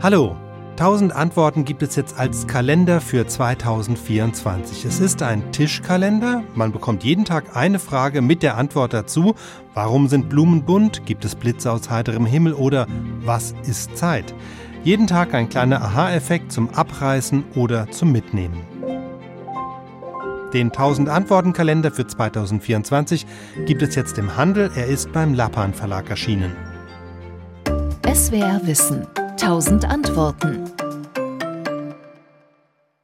Hallo, 1000 Antworten gibt es jetzt als Kalender für 2024. Es ist ein Tischkalender. Man bekommt jeden Tag eine Frage mit der Antwort dazu. Warum sind Blumen bunt? Gibt es Blitze aus heiterem Himmel? Oder was ist Zeit? Jeden Tag ein kleiner Aha-Effekt zum Abreißen oder zum Mitnehmen. Den 1000 Antworten Kalender für 2024 gibt es jetzt im Handel. Er ist beim Lappan Verlag erschienen. SWR Wissen. 1000 Antworten.